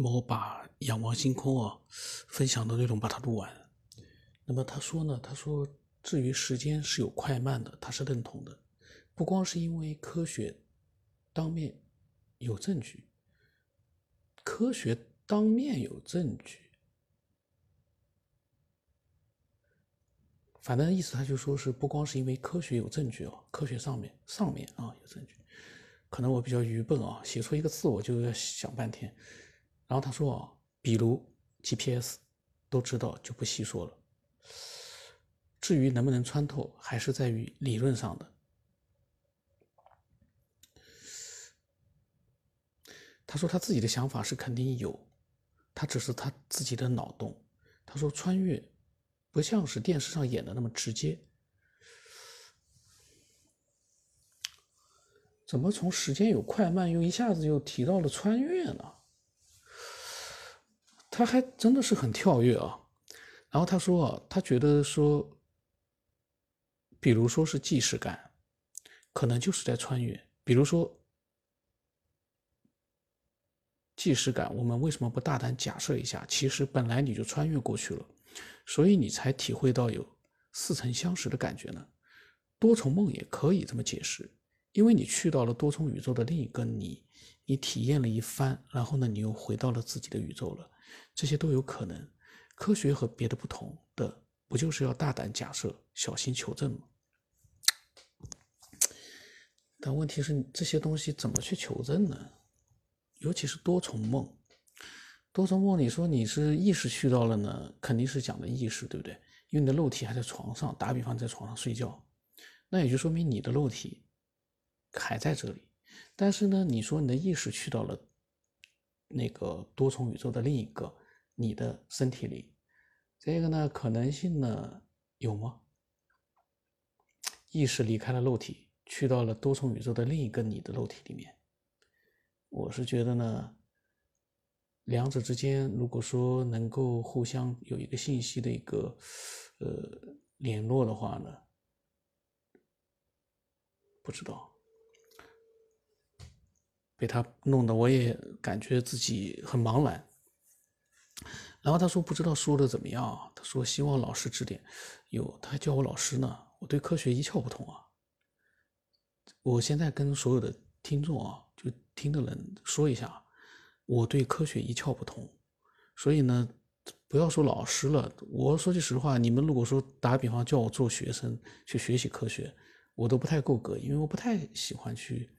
那么我把《仰望星空》啊分享的内容把它录完。那么他说呢，他说至于时间是有快慢的，他是认同的，不光是因为科学当面有证据，科学当面有证据，反正意思他就说是不光是因为科学有证据哦，科学上面上面啊有证据，可能我比较愚笨啊，写出一个字我就要想半天。然后他说啊，比如 GPS 都知道，就不细说了。至于能不能穿透，还是在于理论上的。他说他自己的想法是肯定有，他只是他自己的脑洞。他说穿越不像是电视上演的那么直接，怎么从时间有快慢又一下子又提到了穿越呢？他还真的是很跳跃啊，然后他说啊，他觉得说，比如说是既视感，可能就是在穿越。比如说既视感，我们为什么不大胆假设一下？其实本来你就穿越过去了，所以你才体会到有似曾相识的感觉呢。多重梦也可以这么解释，因为你去到了多重宇宙的另一个你，你体验了一番，然后呢，你又回到了自己的宇宙了。这些都有可能，科学和别的不同的，不就是要大胆假设，小心求证吗？但问题是，这些东西怎么去求证呢？尤其是多重梦，多重梦，你说你是意识去到了呢，肯定是讲的意识，对不对？因为你的肉体还在床上，打比方在床上睡觉，那也就说明你的肉体还在这里。但是呢，你说你的意识去到了。那个多重宇宙的另一个你的身体里，这个呢可能性呢有吗？意识离开了肉体，去到了多重宇宙的另一个你的肉体里面。我是觉得呢，两者之间如果说能够互相有一个信息的一个呃联络的话呢，不知道。被他弄得我也感觉自己很茫然。然后他说不知道说的怎么样，他说希望老师指点。有他还叫我老师呢，我对科学一窍不通啊。我现在跟所有的听众啊，就听的人说一下，我对科学一窍不通。所以呢，不要说老师了，我说句实话，你们如果说打比方叫我做学生去学习科学，我都不太够格，因为我不太喜欢去。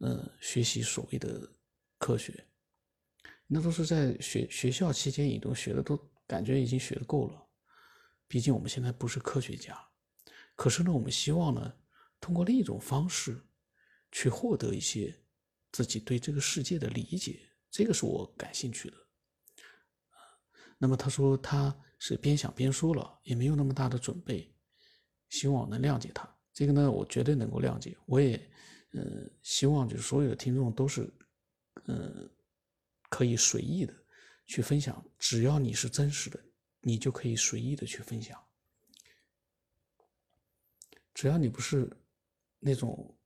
呃，学习所谓的科学，那都是在学学校期间，你都学的都感觉已经学的够了。毕竟我们现在不是科学家，可是呢，我们希望呢，通过另一种方式去获得一些自己对这个世界的理解，这个是我感兴趣的。那么他说他是边想边说了，也没有那么大的准备，希望能谅解他。这个呢，我绝对能够谅解，我也。呃，希望就是所有的听众都是，呃，可以随意的去分享，只要你是真实的，你就可以随意的去分享。只要你不是那种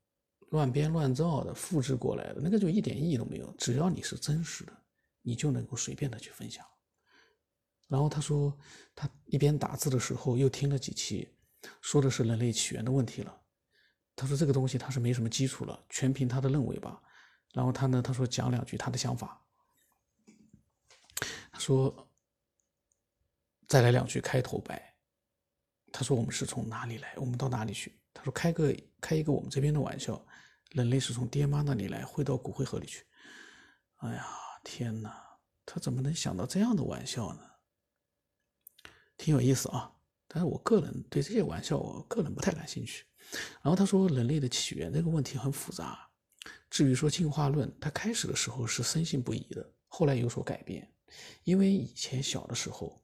乱编乱造的、复制过来的，那个就一点意义都没有。只要你是真实的，你就能够随便的去分享。然后他说，他一边打字的时候又听了几期，说的是人类起源的问题了。他说这个东西他是没什么基础了，全凭他的认为吧。然后他呢，他说讲两句他的想法。他说再来两句开头白。他说我们是从哪里来，我们到哪里去？他说开个开一个我们这边的玩笑，人类是从爹妈那里来，会到骨灰盒里去。哎呀，天哪，他怎么能想到这样的玩笑呢？挺有意思啊，但是我个人对这些玩笑，我个人不太感兴趣。然后他说，人类的起源这个问题很复杂。至于说进化论，他开始的时候是深信不疑的，后来有所改变。因为以前小的时候，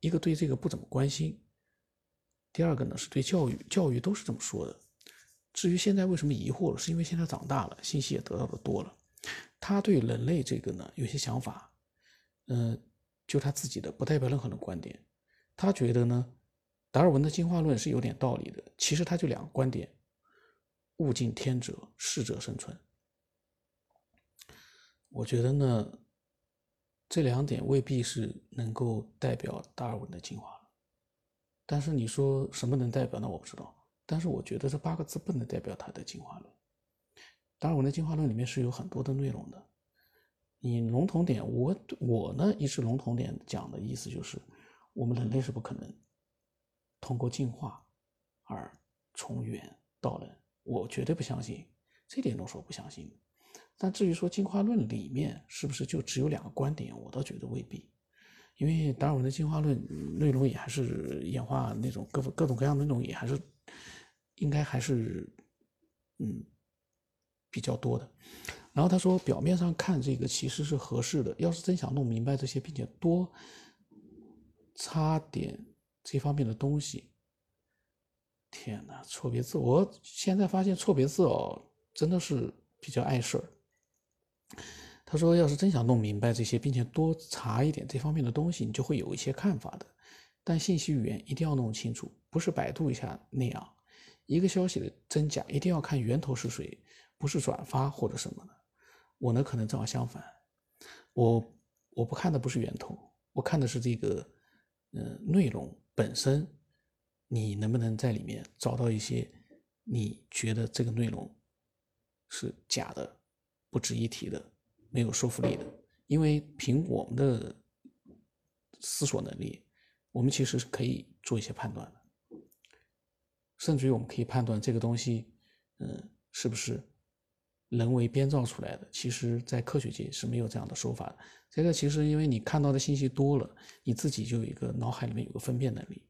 一个对这个不怎么关心，第二个呢是对教育，教育都是这么说的。至于现在为什么疑惑了，是因为现在长大了，信息也得到的多了。他对人类这个呢有些想法，嗯，就他自己的，不代表任何人的观点。他觉得呢。达尔文的进化论是有点道理的，其实他就两个观点：物竞天择，适者生存。我觉得呢，这两点未必是能够代表达尔文的进化论。但是你说什么能代表呢？我不知道。但是我觉得这八个字不能代表他的进化论。达尔文的进化论里面是有很多的内容的。你笼统点，我我呢一直笼统点讲的意思就是，我们人类是不可能通过进化而从猿到人。我绝对不相信，这点都说不相信。但至于说进化论里面是不是就只有两个观点，我倒觉得未必。因为达尔文的进化论内容也还是演化那种各各种各样的那种，也还是应该还是嗯比较多的。然后他说，表面上看这个其实是合适的，要是真想弄明白这些，并且多插点这方面的东西。天哪，错别字！我现在发现错别字哦，真的是比较碍事儿。他说，要是真想弄明白这些，并且多查一点这方面的东西，你就会有一些看法的。但信息语言一定要弄清楚，不是百度一下那样。一个消息的真假，一定要看源头是谁，不是转发或者什么的。我呢，可能正好相反，我我不看的不是源头，我看的是这个，呃，内容本身。你能不能在里面找到一些你觉得这个内容是假的、不值一提的、没有说服力的？因为凭我们的思索能力，我们其实是可以做一些判断的，甚至于我们可以判断这个东西，嗯，是不是人为编造出来的？其实，在科学界是没有这样的说法的。这个其实因为你看到的信息多了，你自己就有一个脑海里面有个分辨能力。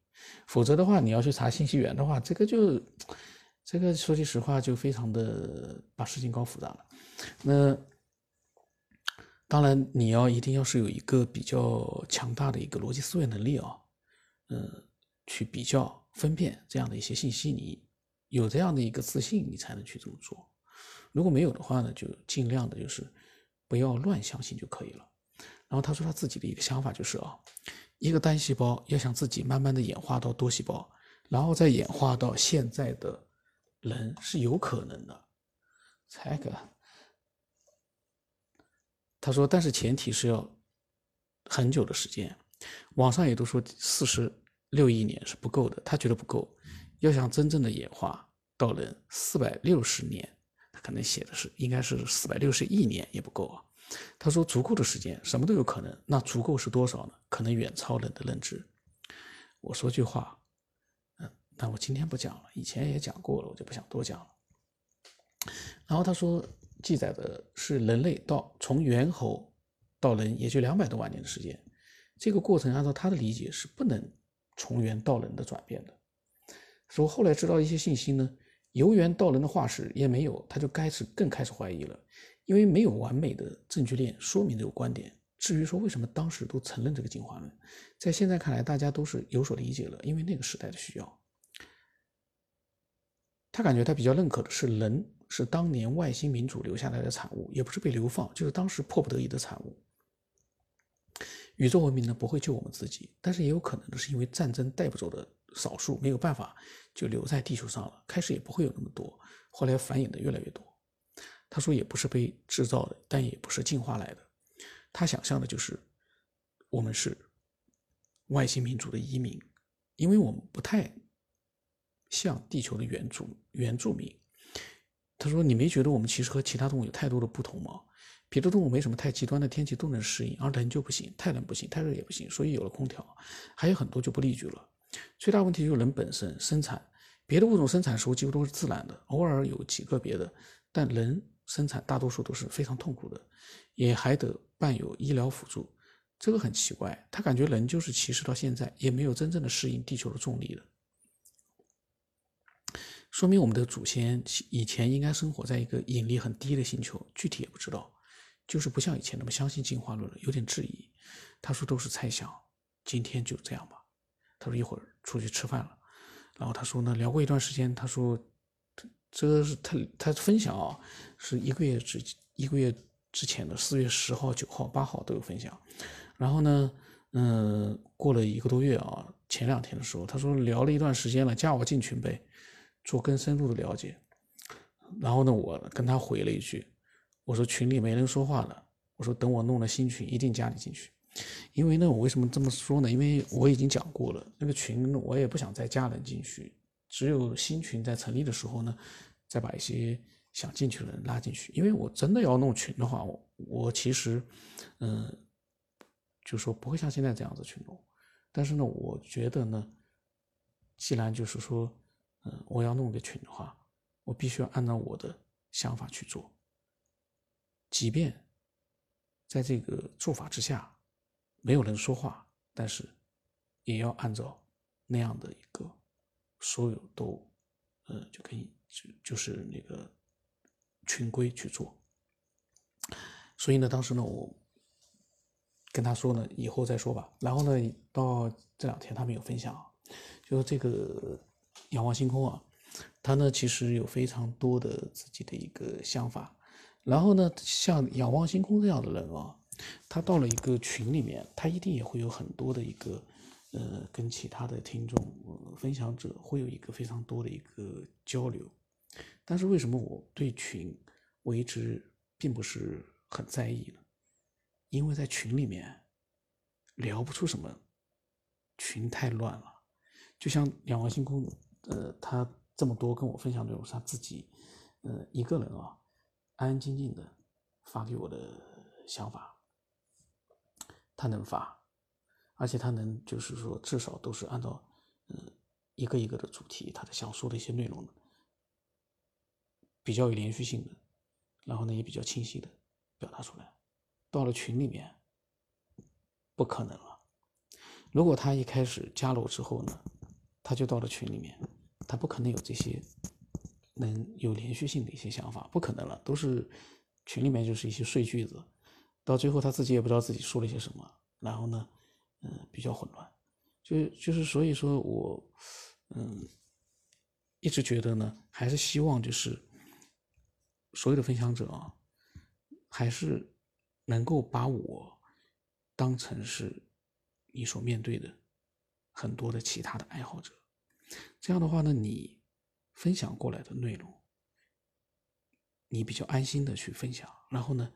否则的话，你要去查信息源的话，这个就，这个说句实话，就非常的把事情搞复杂了。那当然，你要一定要是有一个比较强大的一个逻辑思维能力啊，嗯，去比较分辨这样的一些信息，你有这样的一个自信，你才能去这么做。如果没有的话呢，就尽量的就是不要乱相信就可以了。然后他说他自己的一个想法就是啊。一个单细胞要想自己慢慢的演化到多细胞，然后再演化到现在的人是有可能的。才个，他说，但是前提是要很久的时间。网上也都说四十六亿年是不够的，他觉得不够。要想真正的演化到人，四百六十年，可能写的是应该是四百六十亿年也不够啊。他说：“足够的时间，什么都有可能。那足够是多少呢？可能远超人的认知。”我说句话，嗯，那我今天不讲了，以前也讲过了，我就不想多讲了。然后他说，记载的是人类到从猿猴到人，也就两百多万年的时间。这个过程按照他的理解是不能从猿到人的转变的。说后来知道一些信息呢，由猿到人的化石也没有，他就开始更开始怀疑了。因为没有完美的证据链说明这个观点。至于说为什么当时都承认这个进化论，在现在看来，大家都是有所理解了，因为那个时代的需要。他感觉他比较认可的是，人是当年外星民主留下来的产物，也不是被流放，就是当时迫不得已的产物。宇宙文明呢不会救我们自己，但是也有可能是因为战争带不走的少数没有办法就留在地球上了。开始也不会有那么多，后来繁衍的越来越多。他说也不是被制造的，但也不是进化来的。他想象的就是我们是外星民族的移民，因为我们不太像地球的原住原住民。他说：“你没觉得我们其实和其他动物有太多的不同吗？别的动物没什么太极端的天气都能适应，而人就不行，太冷不行，太热也不行。所以有了空调，还有很多就不利举了。最大问题就是人本身生产，别的物种生产的时候几乎都是自然的，偶尔有几个别的，但人。”生产大多数都是非常痛苦的，也还得伴有医疗辅助，这个很奇怪。他感觉人就是其实到现在也没有真正的适应地球的重力的，说明我们的祖先以前应该生活在一个引力很低的星球，具体也不知道，就是不像以前那么相信进化论了，有点质疑。他说都是猜想，今天就这样吧。他说一会儿出去吃饭了，然后他说呢，聊过一段时间，他说。这个是他他分享啊，是一个月之一个月之前的四月十号、九号、八号都有分享。然后呢，嗯，过了一个多月啊，前两天的时候，他说聊了一段时间了，加我进群呗，做更深入的了解。然后呢，我跟他回了一句，我说群里没人说话了，我说等我弄了新群，一定加你进去。因为呢，我为什么这么说呢？因为我已经讲过了，那个群我也不想再加人进去，只有新群在成立的时候呢，再把一些想进去的人拉进去。因为我真的要弄群的话，我我其实，嗯，就说不会像现在这样子去弄。但是呢，我觉得呢，既然就是说，嗯，我要弄个群的话，我必须要按照我的想法去做，即便在这个做法之下。没有人说话，但是也要按照那样的一个所有都，呃，就可以就就是那个群规去做。所以呢，当时呢，我跟他说呢，以后再说吧。然后呢，到这两天他们有分享，就是这个仰望星空啊，他呢其实有非常多的自己的一个想法。然后呢，像仰望星空这样的人啊。他到了一个群里面，他一定也会有很多的一个，呃，跟其他的听众、分享者会有一个非常多的一个交流。但是为什么我对群我一直并不是很在意呢？因为在群里面聊不出什么，群太乱了。就像仰望星空，呃，他这么多跟我分享内容，是他自己，呃，一个人啊，安安静静的发给我的想法。他能发，而且他能就是说，至少都是按照嗯一个一个的主题，他的想说的一些内容比较有连续性的，然后呢也比较清晰的表达出来。到了群里面，不可能了。如果他一开始加了我之后呢，他就到了群里面，他不可能有这些能有连续性的一些想法，不可能了，都是群里面就是一些碎句子。到最后他自己也不知道自己说了些什么，然后呢，嗯，比较混乱，就就是所以说我，嗯，一直觉得呢，还是希望就是所有的分享者啊，还是能够把我当成是你所面对的很多的其他的爱好者，这样的话呢，你分享过来的内容，你比较安心的去分享，然后呢。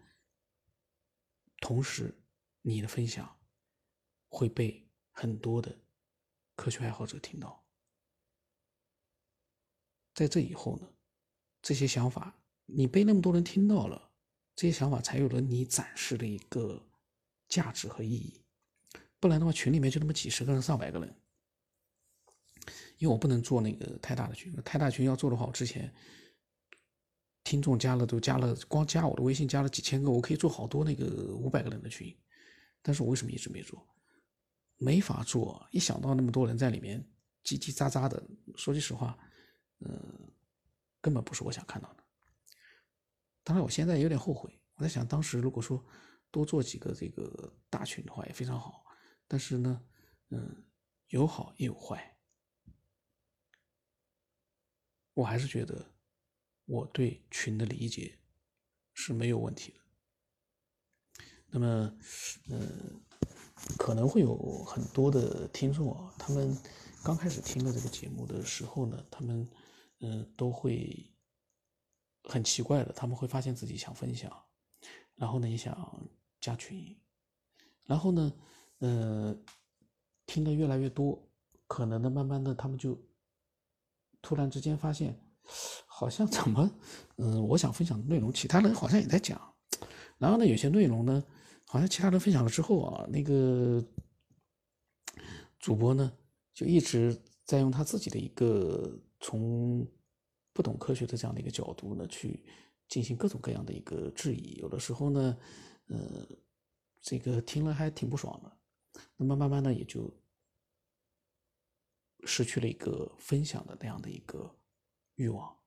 同时，你的分享会被很多的科学爱好者听到。在这以后呢，这些想法你被那么多人听到了，这些想法才有了你展示的一个价值和意义。不然的话，群里面就那么几十个人、上百个人，因为我不能做那个太大的群，太大群要做的话，我之前。听众加了都加了，光加我的微信加了几千个，我可以做好多那个五百个人的群，但是我为什么一直没做？没法做，一想到那么多人在里面叽叽喳喳的，说句实话，嗯，根本不是我想看到的。当然，我现在有点后悔，我在想当时如果说多做几个这个大群的话也非常好，但是呢，嗯，有好也有坏，我还是觉得。我对群的理解是没有问题的。那么，嗯，可能会有很多的听众啊，他们刚开始听了这个节目的时候呢，他们嗯都会很奇怪的，他们会发现自己想分享，然后呢也想加群，然后呢，嗯，听的越来越多，可能呢慢慢的他们就突然之间发现。好像怎么，嗯，我想分享的内容，其他人好像也在讲，然后呢，有些内容呢，好像其他人分享了之后啊，那个主播呢，就一直在用他自己的一个从不懂科学的这样的一个角度呢，去进行各种各样的一个质疑，有的时候呢，呃，这个听了还挺不爽的，那么慢慢的也就失去了一个分享的那样的一个。欲望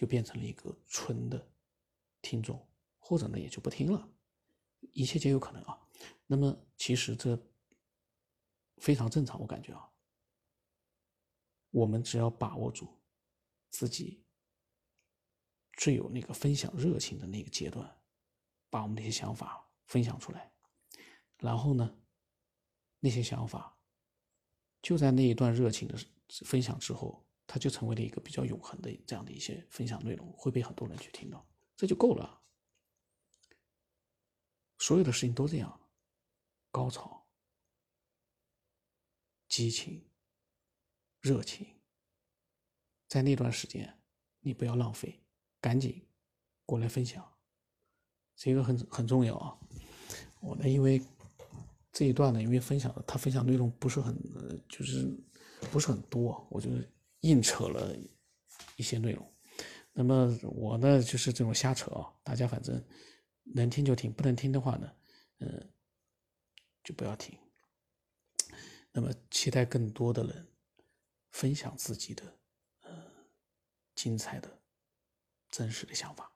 就变成了一个纯的听众，或者呢也就不听了，一切皆有可能啊。那么其实这非常正常，我感觉啊，我们只要把握住自己最有那个分享热情的那个阶段，把我们那些想法分享出来，然后呢，那些想法就在那一段热情的分享之后。它就成为了一个比较永恒的这样的一些分享内容，会被很多人去听到，这就够了。所有的事情都这样，高潮、激情、热情，在那段时间你不要浪费，赶紧过来分享，这个很很重要啊。我呢，因为这一段呢，因为分享的他分享内容不是很，就是不是很多，我就硬扯了一些内容。那么我呢，就是这种瞎扯啊，大家反正能听就听，不能听的话呢，嗯，就不要听。那么期待更多的人分享自己的呃精彩的、真实的想法。